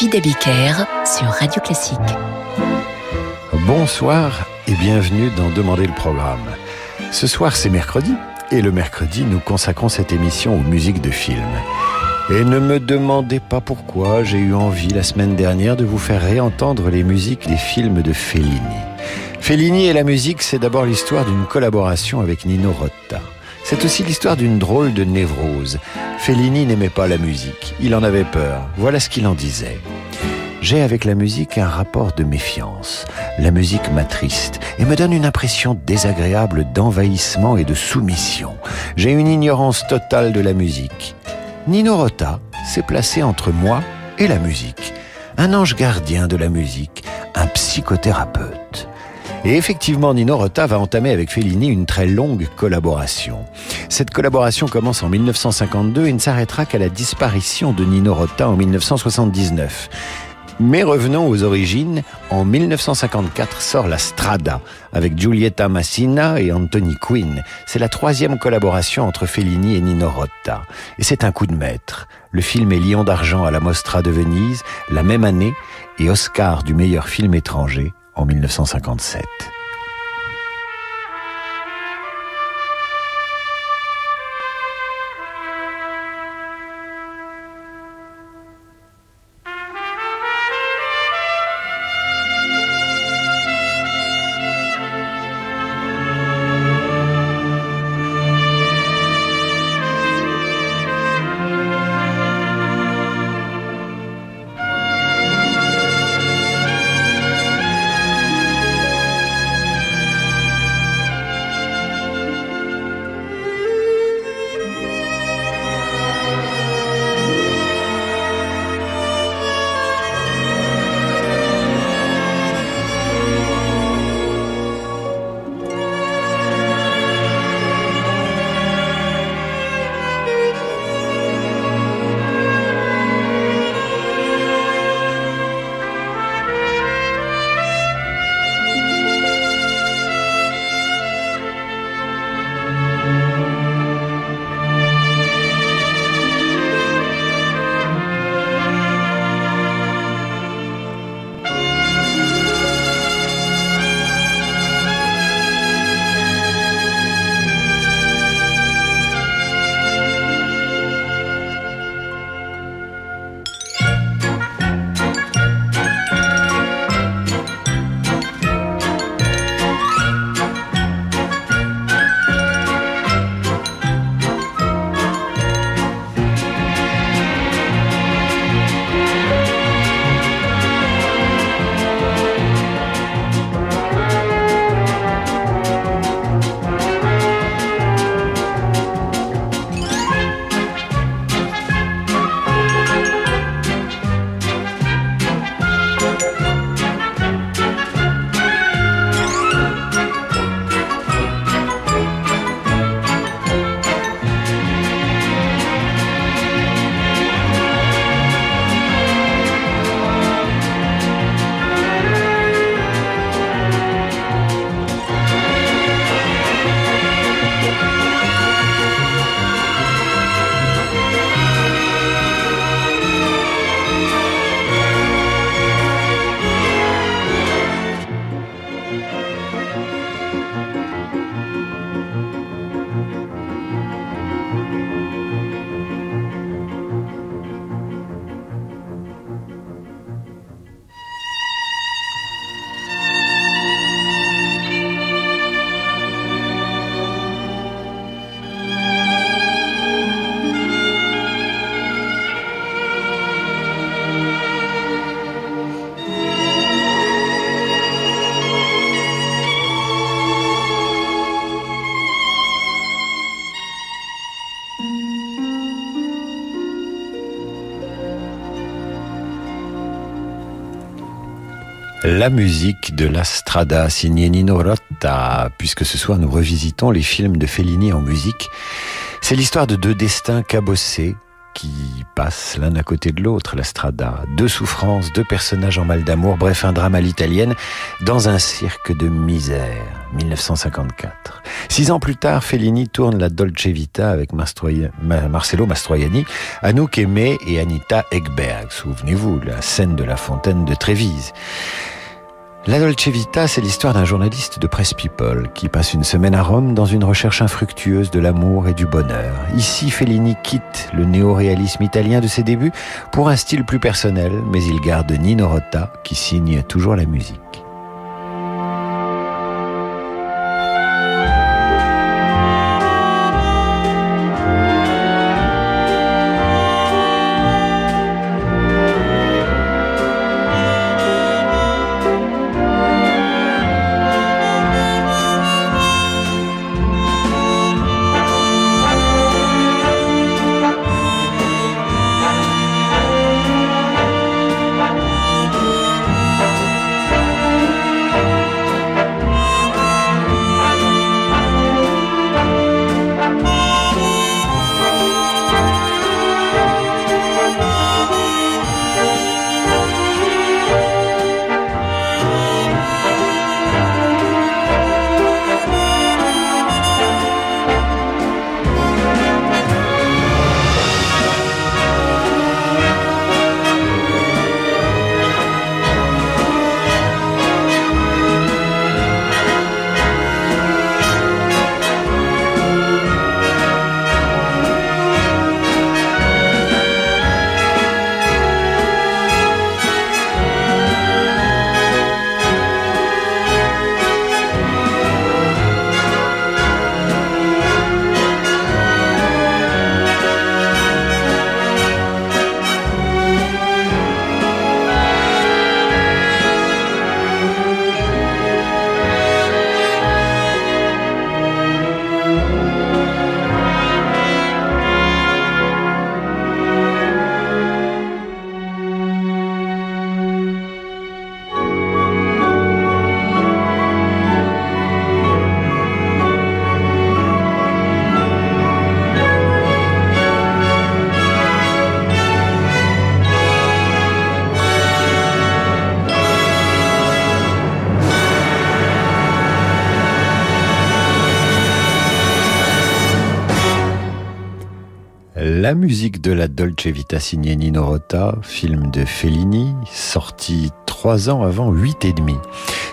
David Abiker sur Radio Classique. Bonsoir et bienvenue dans Demander le programme. Ce soir c'est mercredi et le mercredi nous consacrons cette émission aux musiques de films. Et ne me demandez pas pourquoi j'ai eu envie la semaine dernière de vous faire réentendre les musiques des films de Fellini. Fellini et la musique, c'est d'abord l'histoire d'une collaboration avec Nino Rota. C'est aussi l'histoire d'une drôle de névrose. Fellini n'aimait pas la musique, il en avait peur. Voilà ce qu'il en disait. J'ai avec la musique un rapport de méfiance. La musique m'attriste et me donne une impression désagréable d'envahissement et de soumission. J'ai une ignorance totale de la musique. Nino Rota s'est placé entre moi et la musique. Un ange gardien de la musique, un psychothérapeute. Et effectivement, Nino Rota va entamer avec Fellini une très longue collaboration. Cette collaboration commence en 1952 et ne s'arrêtera qu'à la disparition de Nino Rota en 1979. Mais revenons aux origines. En 1954 sort La Strada avec Giulietta Massina et Anthony Quinn. C'est la troisième collaboration entre Fellini et Nino Rota. Et c'est un coup de maître. Le film est Lion d'argent à la Mostra de Venise la même année et Oscar du meilleur film étranger en 1957. La musique de la Strada signée Nino Rota, puisque ce soir nous revisitons les films de Fellini en musique. C'est l'histoire de deux destins cabossés, qui passent l'un à côté de l'autre, la strada. Deux souffrances, deux personnages en mal d'amour, bref, un drame à l'italienne, dans un cirque de misère. 1954. Six ans plus tard, Fellini tourne la Dolce Vita avec Marcello Mastroianni, Anouk Aimé et Anita Ekberg. Souvenez-vous, la scène de la fontaine de Trévise. La Dolce Vita, c'est l'histoire d'un journaliste de Presse People qui passe une semaine à Rome dans une recherche infructueuse de l'amour et du bonheur. Ici, Fellini quitte le néoréalisme italien de ses débuts pour un style plus personnel, mais il garde Nino Rota qui signe toujours la musique. De la Dolce Vita signée Nino Rota, film de Fellini, sorti trois ans avant Huit et demi.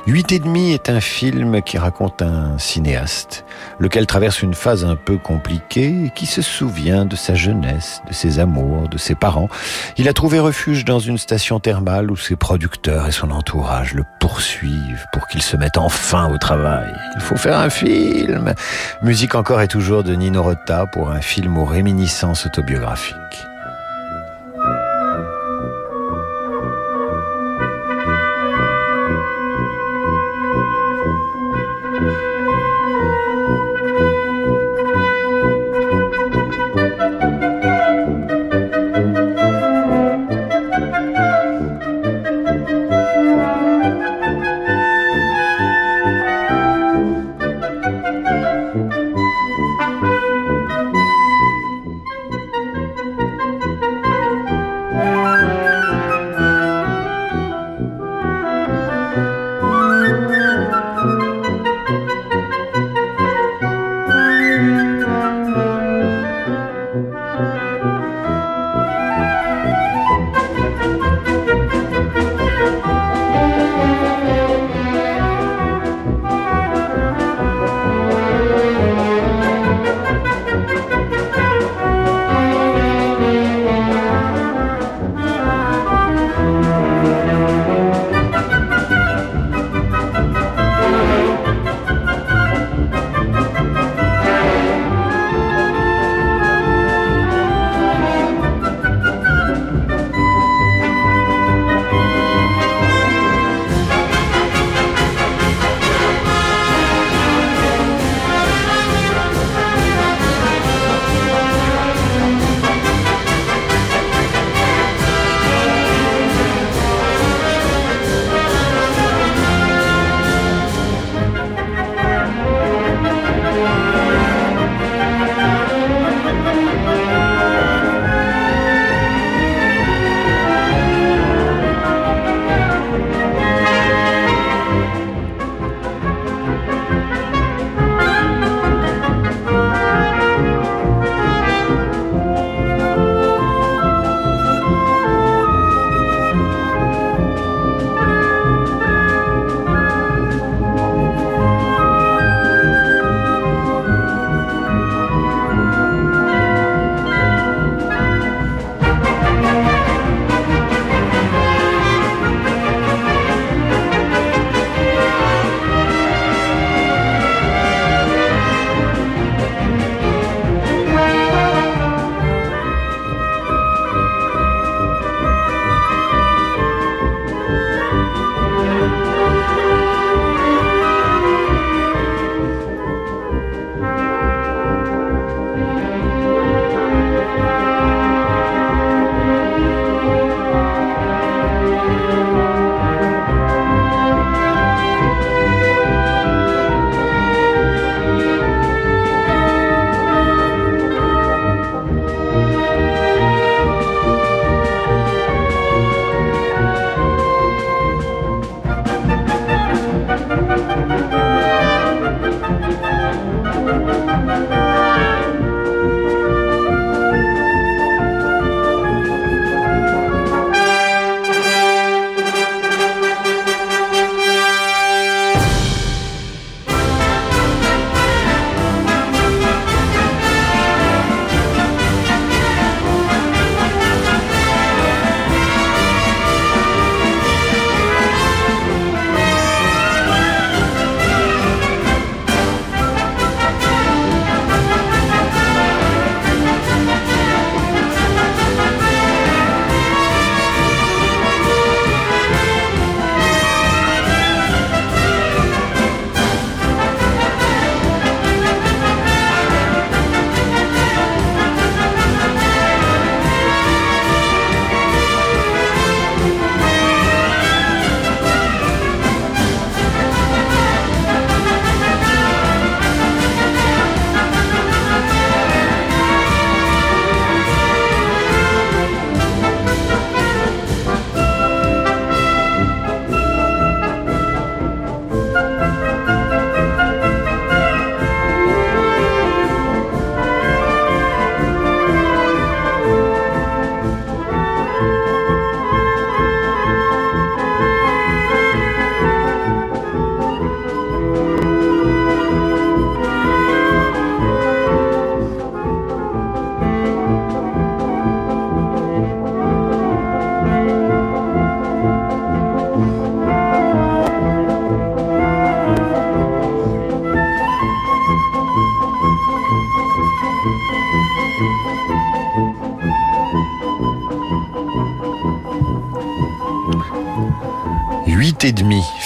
Huit et demi est un film qui raconte un cinéaste, lequel traverse une phase un peu compliquée et qui se souvient de sa jeunesse, de ses amours, de ses parents. Il a trouvé refuge dans une station thermale où ses producteurs et son entourage le poursuivent pour qu'il se mette enfin au travail. Il faut faire un film. Musique encore et toujours de Nino Rota pour un film aux réminiscences autobiographiques.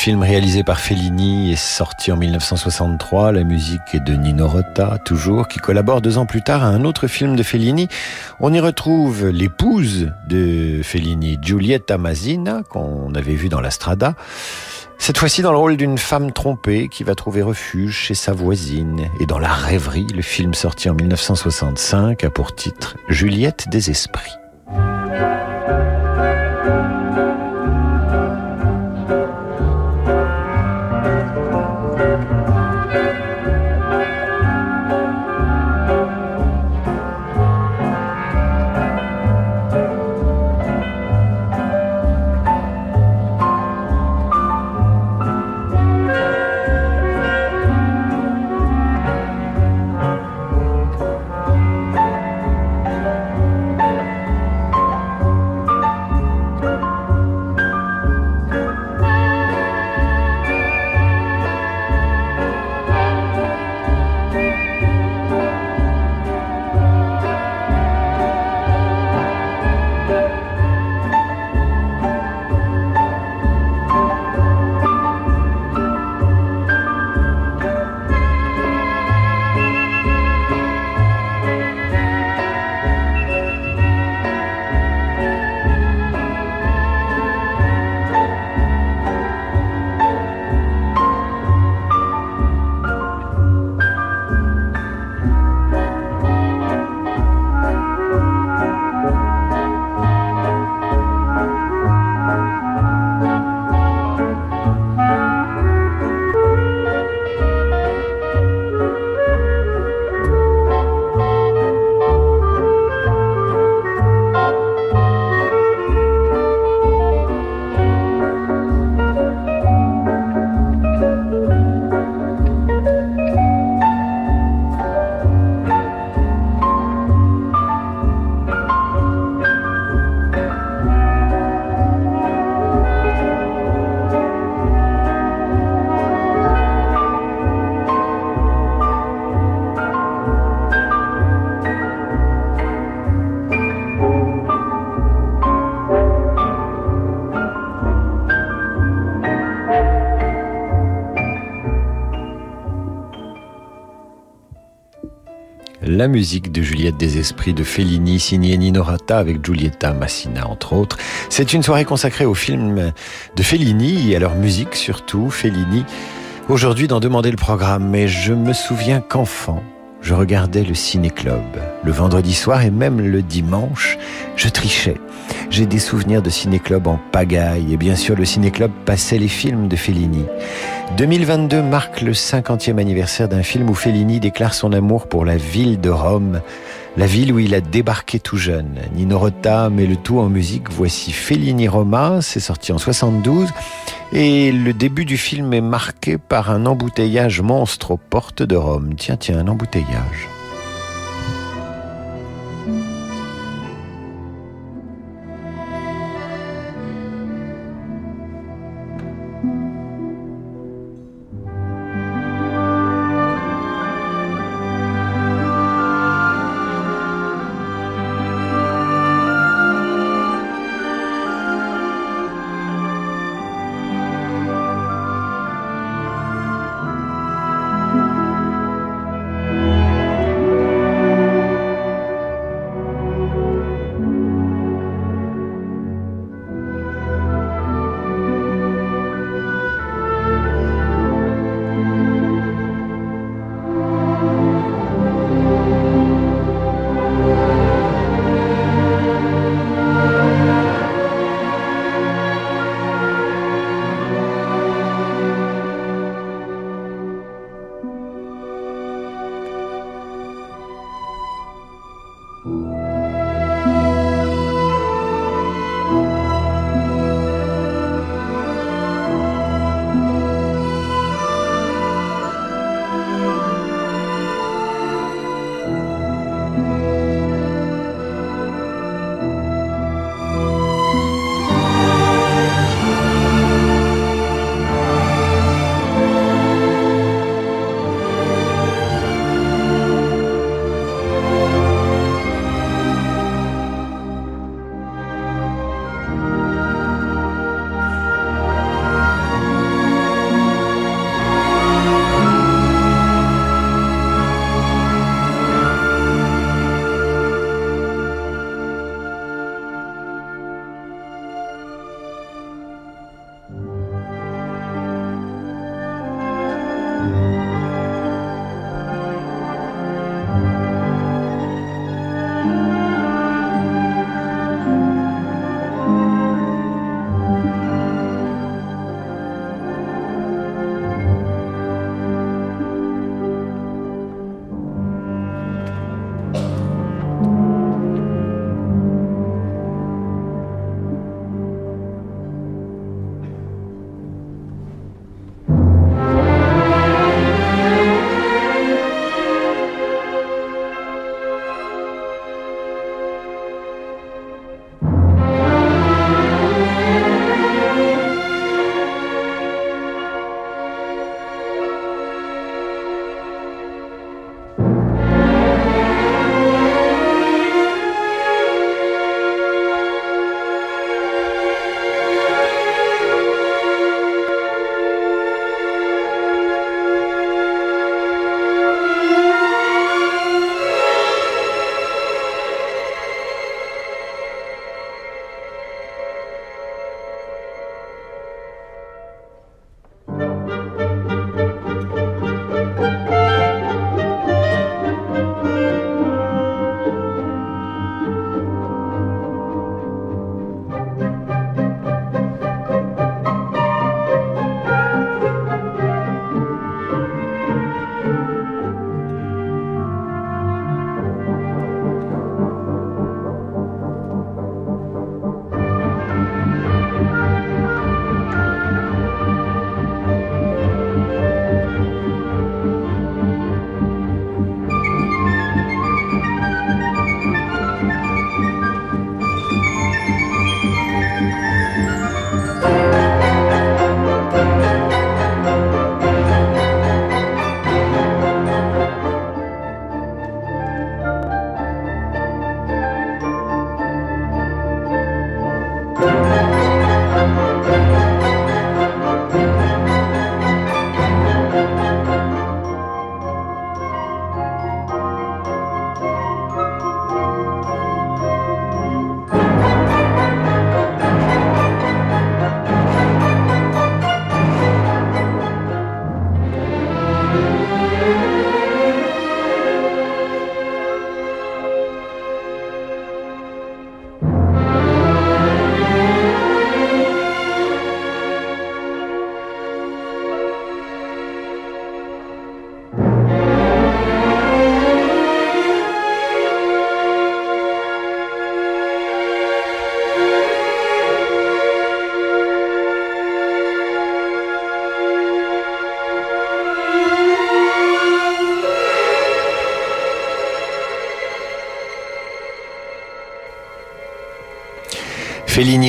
Film réalisé par Fellini et sorti en 1963. La musique est de Nino Rota, toujours, qui collabore deux ans plus tard à un autre film de Fellini. On y retrouve l'épouse de Fellini, Giulietta Masina, qu'on avait vu dans La Strada. Cette fois-ci dans le rôle d'une femme trompée qui va trouver refuge chez sa voisine. Et dans La Rêverie, le film sorti en 1965 a pour titre Juliette des Esprits. La musique de Juliette des Esprits de Fellini, signée Nino avec Giulietta Massina, entre autres. C'est une soirée consacrée au film de Fellini et à leur musique surtout. Fellini, aujourd'hui d'en demander le programme, mais je me souviens qu'enfant, je regardais le ciné-club. Le vendredi soir et même le dimanche, je trichais. J'ai des souvenirs de ciné-club en pagaille et bien sûr le ciné-club passait les films de Fellini. 2022 marque le 50e anniversaire d'un film où Fellini déclare son amour pour la ville de Rome, la ville où il a débarqué tout jeune. Nino Rota met le tout en musique. Voici Fellini Roma, c'est sorti en 72 et le début du film est marqué par un embouteillage monstre aux portes de Rome. Tiens, tiens, un embouteillage.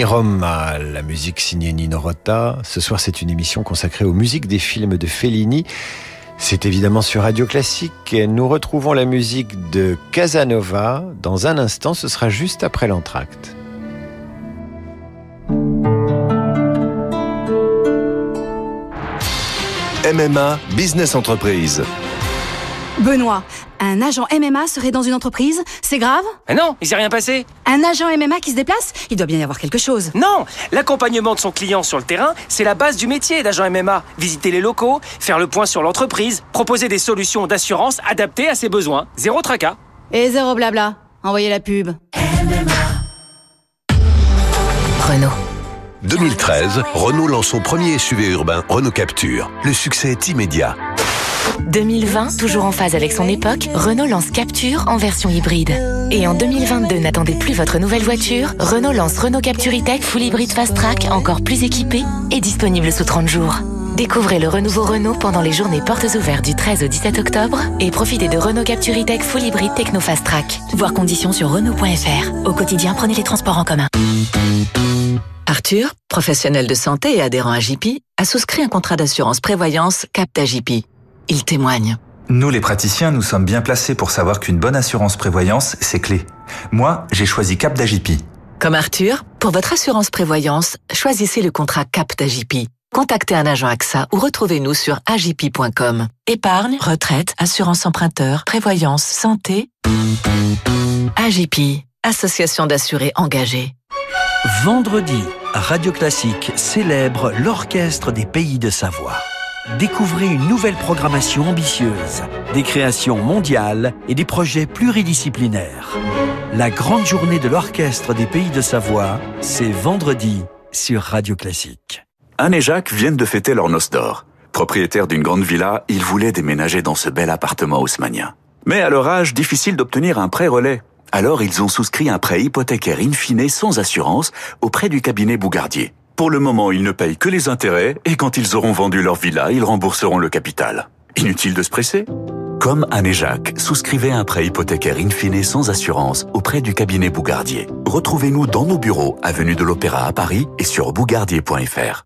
La musique signée Nino Rota. Ce soir, c'est une émission consacrée aux musiques des films de Fellini. C'est évidemment sur Radio Classique. Nous retrouvons la musique de Casanova. Dans un instant, ce sera juste après l'entracte. MMA Business Entreprise. Benoît, un agent MMA serait dans une entreprise C'est grave? Mais non, il s'est rien passé. Un agent MMA qui se déplace Il doit bien y avoir quelque chose. Non, l'accompagnement de son client sur le terrain, c'est la base du métier d'agent MMA. Visiter les locaux, faire le point sur l'entreprise, proposer des solutions d'assurance adaptées à ses besoins. Zéro tracas. Et zéro blabla. Envoyez la pub. Renault. 2013, Renault lance son premier SUV urbain, Renault Capture. Le succès est immédiat. 2020, toujours en phase avec son époque, Renault lance Capture en version hybride. Et en 2022, n'attendez plus votre nouvelle voiture, Renault lance Renault Capture E-Tech Full Hybrid Fast Track, encore plus équipé et disponible sous 30 jours. Découvrez le renouveau Renault pendant les journées portes ouvertes du 13 au 17 octobre et profitez de Renault Capture E-Tech Full Hybrid Techno Fast Track. Voir conditions sur Renault.fr. Au quotidien, prenez les transports en commun. Arthur, professionnel de santé et adhérent à JP, a souscrit un contrat d'assurance prévoyance Capta JP. Il témoigne. Nous, les praticiens, nous sommes bien placés pour savoir qu'une bonne assurance prévoyance, c'est clé. Moi, j'ai choisi Cap d'AJP. Comme Arthur, pour votre assurance prévoyance, choisissez le contrat Cap d'AJP. Contactez un agent AXA ou retrouvez-nous sur agip.com. Épargne, retraite, assurance emprunteur, prévoyance, santé. AJP, association d'assurés engagés. Vendredi, Radio Classique célèbre l'Orchestre des Pays de Savoie. Découvrez une nouvelle programmation ambitieuse, des créations mondiales et des projets pluridisciplinaires. La grande journée de l'Orchestre des Pays de Savoie, c'est vendredi sur Radio Classique. Anne et Jacques viennent de fêter leur noce d'or. Propriétaires d'une grande villa, ils voulaient déménager dans ce bel appartement haussmanien. Mais à leur âge, difficile d'obtenir un prêt relais. Alors ils ont souscrit un prêt hypothécaire in fine sans assurance auprès du cabinet Bougardier. Pour le moment, ils ne payent que les intérêts et quand ils auront vendu leur villa, ils rembourseront le capital. Inutile de se presser? Comme Anne et Jacques, souscrivez un prêt hypothécaire in fine sans assurance auprès du cabinet Bougardier. Retrouvez-nous dans nos bureaux, avenue de l'Opéra à Paris et sur bougardier.fr.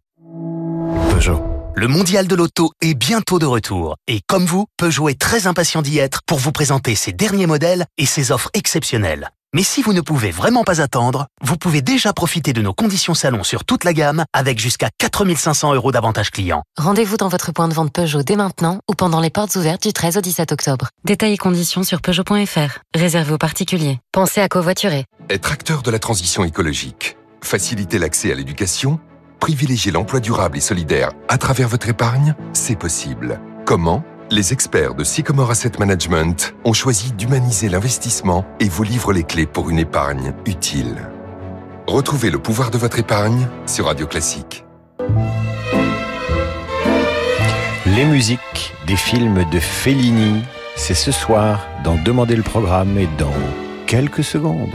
Peugeot. Le mondial de l'auto est bientôt de retour. Et comme vous, Peugeot est très impatient d'y être pour vous présenter ses derniers modèles et ses offres exceptionnelles. Mais si vous ne pouvez vraiment pas attendre, vous pouvez déjà profiter de nos conditions salon sur toute la gamme avec jusqu'à 4500 euros d'avantages clients. Rendez-vous dans votre point de vente Peugeot dès maintenant ou pendant les portes ouvertes du 13 au 17 octobre. Détails et conditions sur Peugeot.fr. Réservé aux particuliers. Pensez à covoiturer. Être acteur de la transition écologique, faciliter l'accès à l'éducation, privilégier l'emploi durable et solidaire à travers votre épargne, c'est possible. Comment? Les experts de Sycomore Asset Management ont choisi d'humaniser l'investissement et vous livrent les clés pour une épargne utile. Retrouvez le pouvoir de votre épargne sur Radio Classique. Les musiques des films de Fellini, c'est ce soir dans Demander le programme et dans quelques secondes.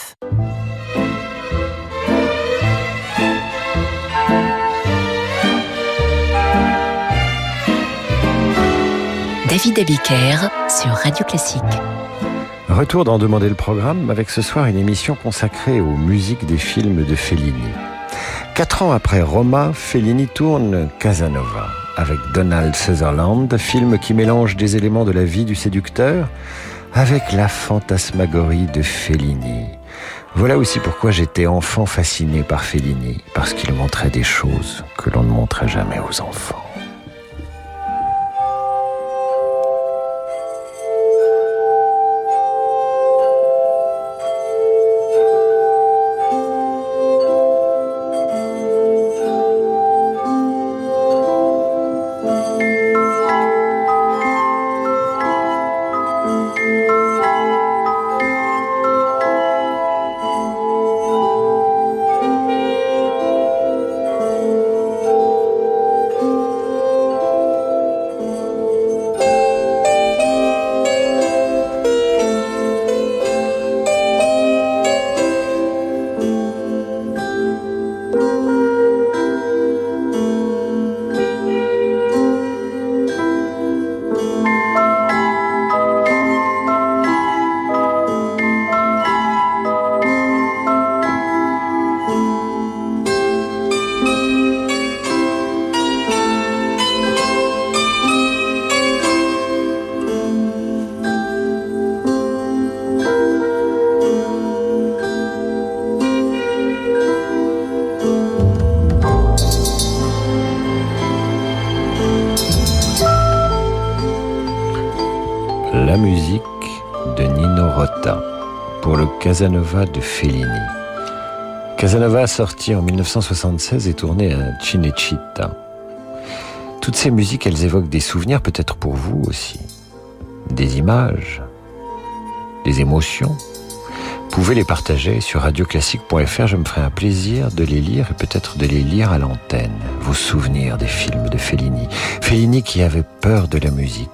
David Abiker sur Radio Classique. Retour d'en demander le programme avec ce soir une émission consacrée aux musiques des films de Fellini. Quatre ans après Roma, Fellini tourne Casanova avec Donald Sutherland, film qui mélange des éléments de la vie du séducteur avec la fantasmagorie de Fellini. Voilà aussi pourquoi j'étais enfant fasciné par Fellini, parce qu'il montrait des choses que l'on ne montrait jamais aux enfants. Casanova de Fellini. Casanova sorti en 1976 et tourné à Cinecittà. Toutes ces musiques, elles évoquent des souvenirs, peut-être pour vous aussi. Des images, des émotions. Vous pouvez les partager sur radioclassique.fr, je me ferai un plaisir de les lire et peut-être de les lire à l'antenne. Vos souvenirs des films de Fellini. Fellini qui avait peur de la musique.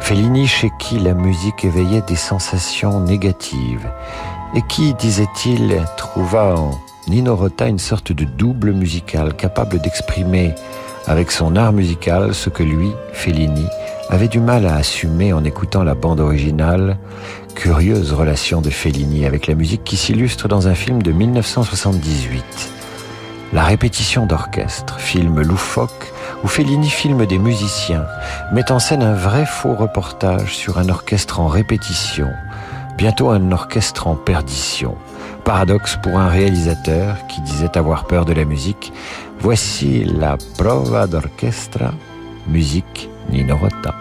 Fellini chez qui la musique éveillait des sensations négatives. Et qui, disait-il, trouva en Nino Rota une sorte de double musical capable d'exprimer avec son art musical ce que lui, Fellini, avait du mal à assumer en écoutant la bande originale curieuse relation de Fellini avec la musique qui s'illustre dans un film de 1978. La répétition d'orchestre, film loufoque où Fellini filme des musiciens, met en scène un vrai faux reportage sur un orchestre en répétition, bientôt un orchestre en perdition. Paradoxe pour un réalisateur qui disait avoir peur de la musique. Voici la prova d'orchestra, musique Nino Rota.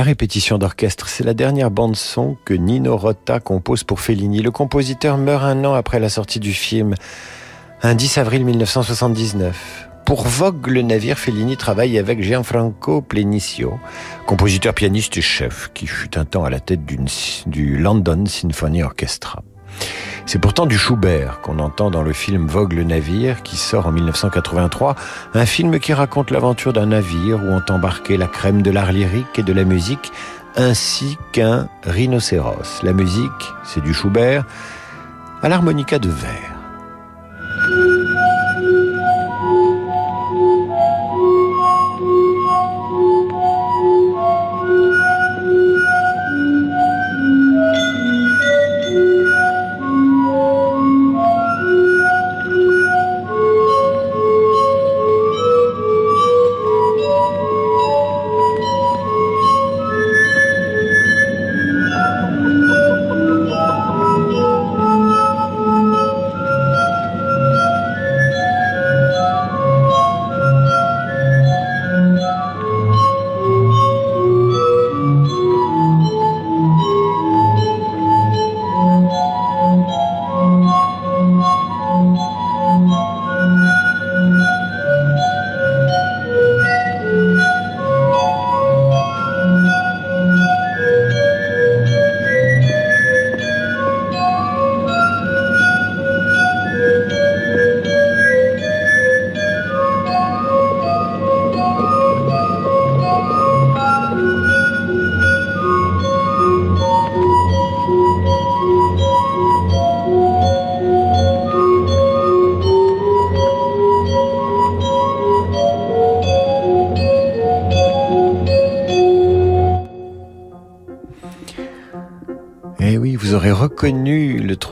La répétition d'orchestre, c'est la dernière bande-son que Nino Rota compose pour Fellini. Le compositeur meurt un an après la sortie du film, un 10 avril 1979. Pour Vogue le navire, Fellini travaille avec Gianfranco Plenicio, compositeur, pianiste et chef, qui fut un temps à la tête du London Symphony Orchestra. C'est pourtant du Schubert qu'on entend dans le film Vogue le navire qui sort en 1983, un film qui raconte l'aventure d'un navire où ont embarqué la crème de l'art lyrique et de la musique ainsi qu'un rhinocéros. La musique, c'est du Schubert à l'harmonica de verre.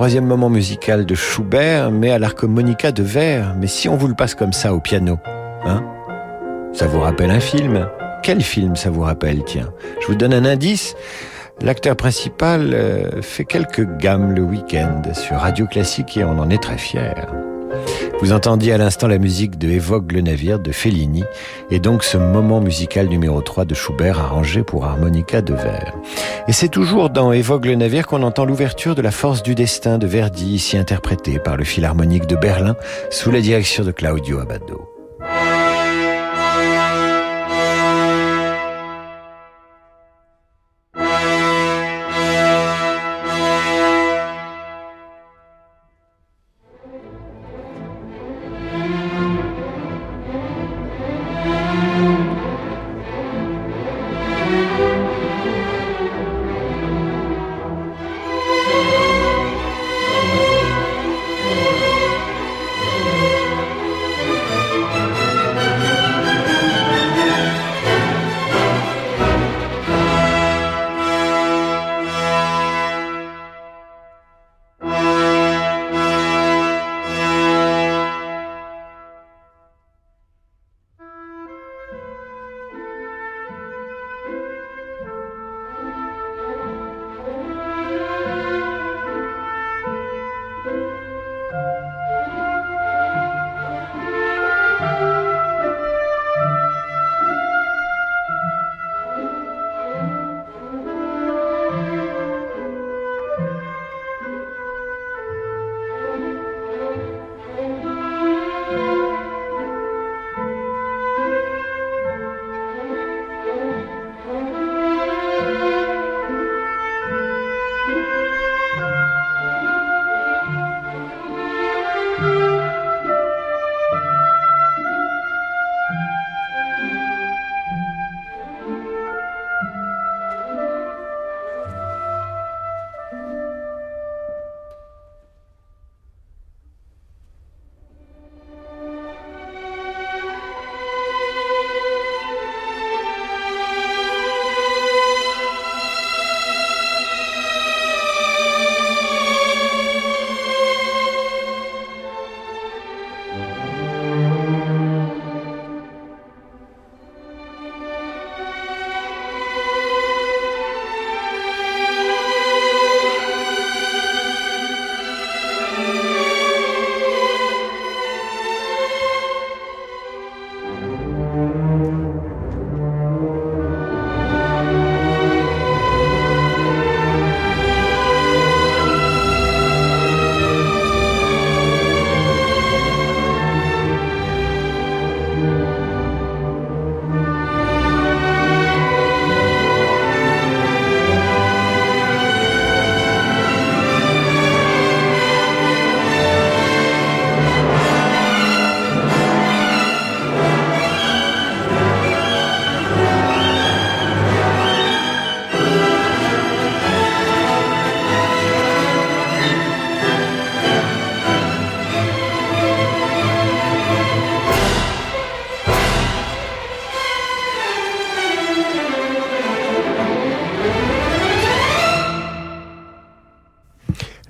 Troisième moment musical de Schubert, mais à l'harmonica de verre. Mais si on vous le passe comme ça au piano, hein? Ça vous rappelle un film? Quel film ça vous rappelle Tiens, je vous donne un indice. L'acteur principal euh, fait quelques gammes le week-end sur Radio Classique et on en est très fiers. Vous entendiez à l'instant la musique de Évoque le navire de Fellini et donc ce moment musical numéro 3 de Schubert arrangé pour harmonica de verre. Et c'est toujours dans Évoque le navire qu'on entend l'ouverture de La force du destin de Verdi, ici interprétée par le Philharmonique de Berlin sous la direction de Claudio Abbado.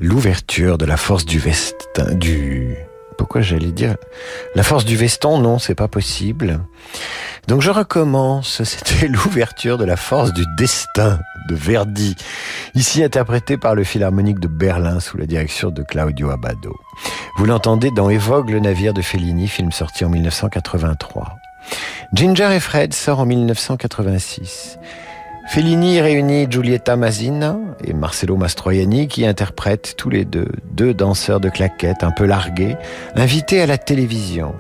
L'ouverture de la force du vestin, du, pourquoi j'allais dire la force du veston, non, c'est pas possible. Donc je recommence, c'était l'ouverture de la force du destin de Verdi, ici interprété par le Philharmonique de Berlin sous la direction de Claudio Abbado. Vous l'entendez dans Évogue le navire de Fellini, film sorti en 1983. Ginger et Fred sort en 1986. Fellini réunit Giulietta Masina et Marcello Mastroianni qui interprètent tous les deux deux danseurs de claquettes un peu largués, invités à la télévision.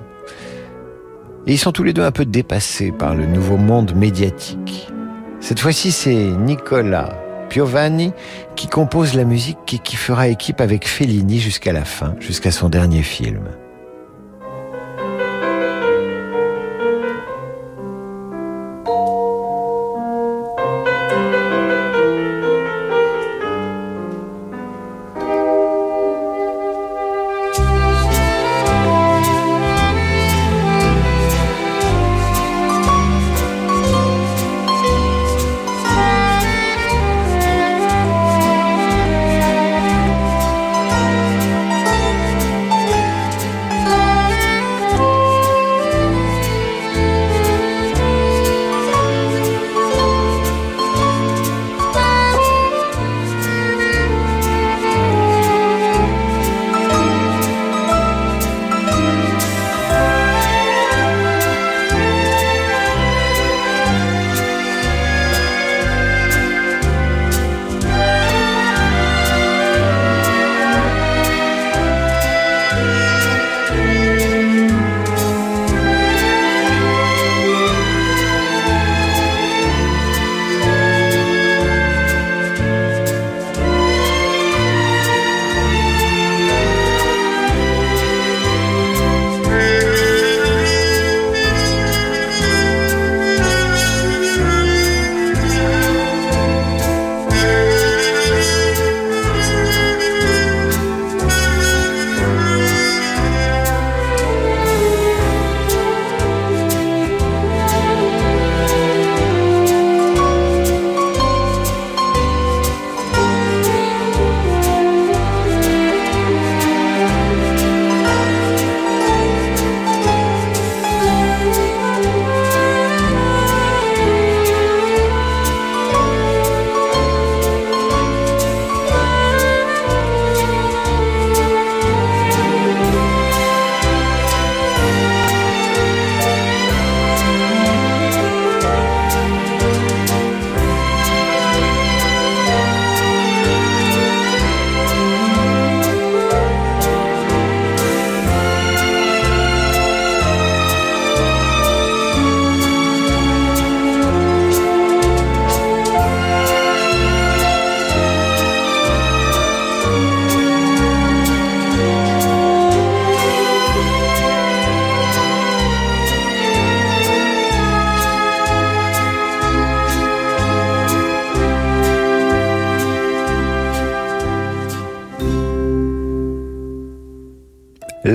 Et ils sont tous les deux un peu dépassés par le nouveau monde médiatique. Cette fois-ci, c'est Nicola Piovani qui compose la musique et qui fera équipe avec Fellini jusqu'à la fin, jusqu'à son dernier film.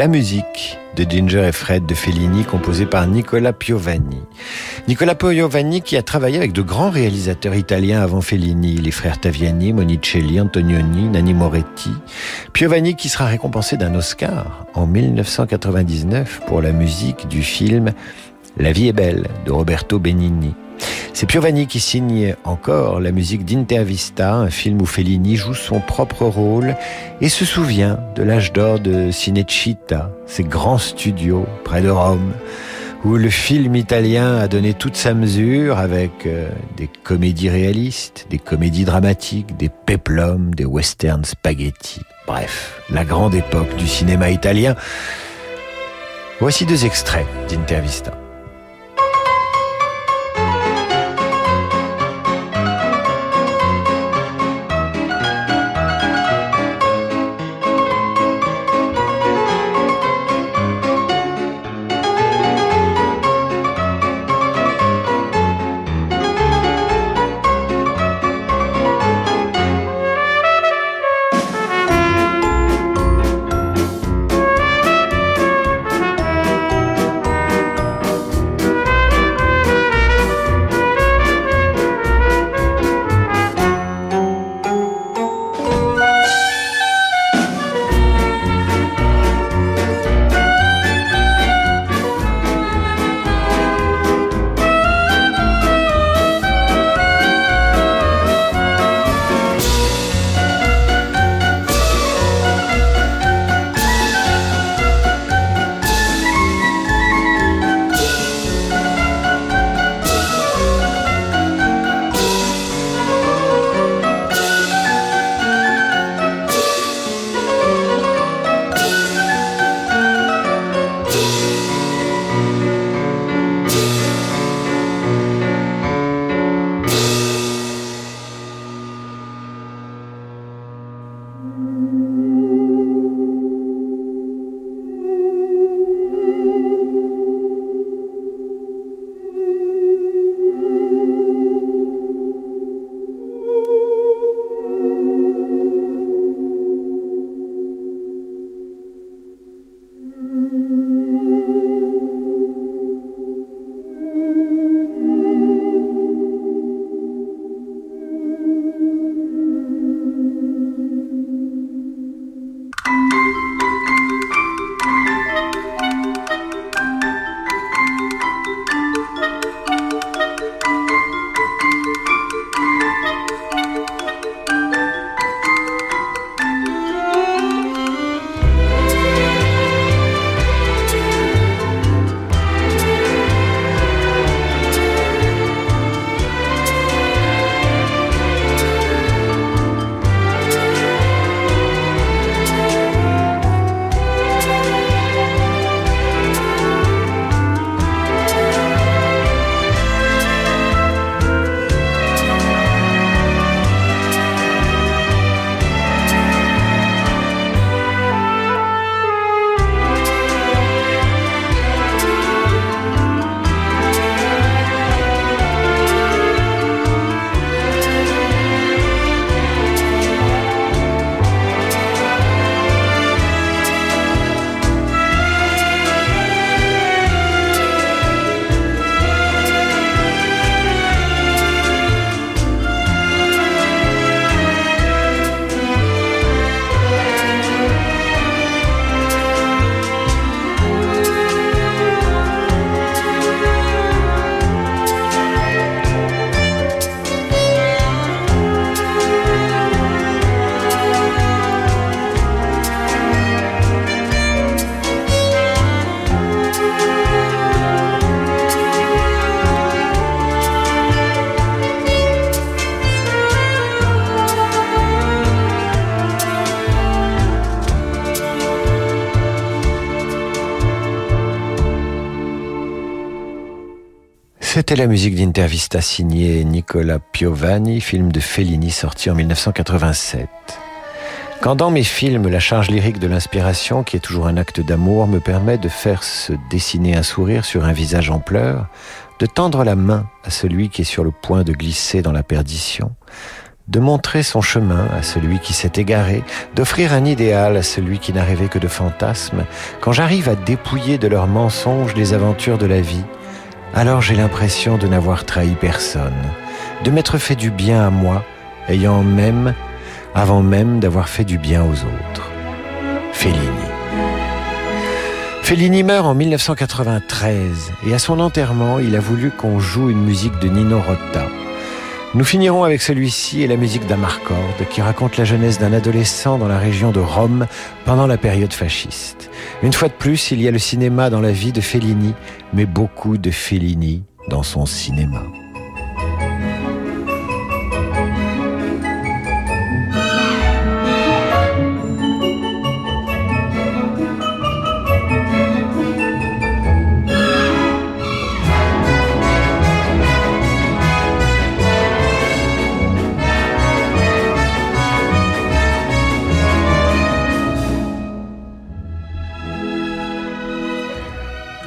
La musique de Ginger et Fred de Fellini, composée par Nicola Piovani. Nicola Piovani qui a travaillé avec de grands réalisateurs italiens avant Fellini, les frères Taviani, Monicelli, Antonioni, Nanni Moretti. Piovani qui sera récompensé d'un Oscar en 1999 pour la musique du film La vie est belle de Roberto Benigni. C'est Piovani qui signe encore la musique d'Intervista, un film où Fellini joue son propre rôle et se souvient de l'âge d'or de Cinecittà, ces grands studios près de Rome, où le film italien a donné toute sa mesure avec euh, des comédies réalistes, des comédies dramatiques, des peplums, des westerns spaghetti. Bref, la grande époque du cinéma italien. Voici deux extraits d'Intervista. C'était la musique d'Intervista signée Nicola Piovani, film de Fellini sorti en 1987. Quand dans mes films, la charge lyrique de l'inspiration, qui est toujours un acte d'amour, me permet de faire se dessiner un sourire sur un visage en pleurs, de tendre la main à celui qui est sur le point de glisser dans la perdition, de montrer son chemin à celui qui s'est égaré, d'offrir un idéal à celui qui n'a rêvé que de fantasmes, quand j'arrive à dépouiller de leurs mensonges les aventures de la vie, alors j'ai l'impression de n'avoir trahi personne, de m'être fait du bien à moi, ayant même, avant même d'avoir fait du bien aux autres. Fellini. Fellini meurt en 1993 et à son enterrement, il a voulu qu'on joue une musique de Nino Rota. Nous finirons avec celui-ci et la musique d'Amarcord qui raconte la jeunesse d'un adolescent dans la région de Rome pendant la période fasciste. Une fois de plus, il y a le cinéma dans la vie de Fellini, mais beaucoup de Fellini dans son cinéma.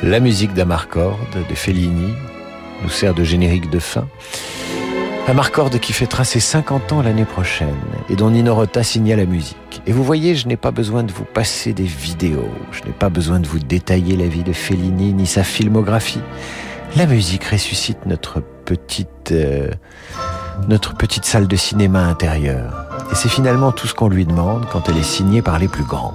La musique d'Amarcord de Fellini nous sert de générique de fin. Amarcord qui fêtera ses 50 ans l'année prochaine et dont Nino Rota signa la musique. Et vous voyez, je n'ai pas besoin de vous passer des vidéos, je n'ai pas besoin de vous détailler la vie de Fellini ni sa filmographie. La musique ressuscite notre petite, euh, notre petite salle de cinéma intérieure. Et c'est finalement tout ce qu'on lui demande quand elle est signée par les plus grands.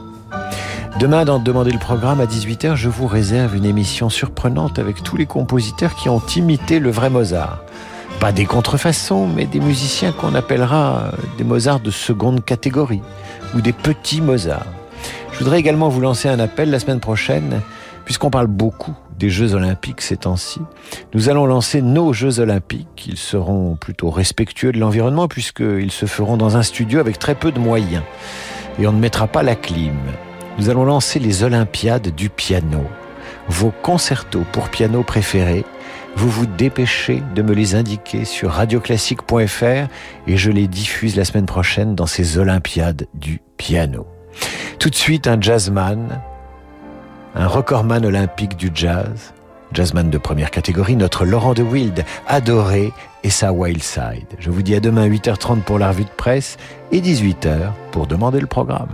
Demain, dans Demander le programme à 18h, je vous réserve une émission surprenante avec tous les compositeurs qui ont imité le vrai Mozart. Pas des contrefaçons, mais des musiciens qu'on appellera des Mozart de seconde catégorie ou des petits Mozart. Je voudrais également vous lancer un appel la semaine prochaine, puisqu'on parle beaucoup des Jeux Olympiques ces temps-ci. Nous allons lancer nos Jeux Olympiques. Ils seront plutôt respectueux de l'environnement puisqu'ils se feront dans un studio avec très peu de moyens. Et on ne mettra pas la clim nous allons lancer les Olympiades du piano. Vos concertos pour piano préférés, vous vous dépêchez de me les indiquer sur radioclassique.fr et je les diffuse la semaine prochaine dans ces Olympiades du piano. Tout de suite, un jazzman, un recordman olympique du jazz, jazzman de première catégorie, notre Laurent de Wild, adoré, et sa Wild Side. Je vous dis à demain 8h30 pour la revue de presse et 18h pour demander le programme.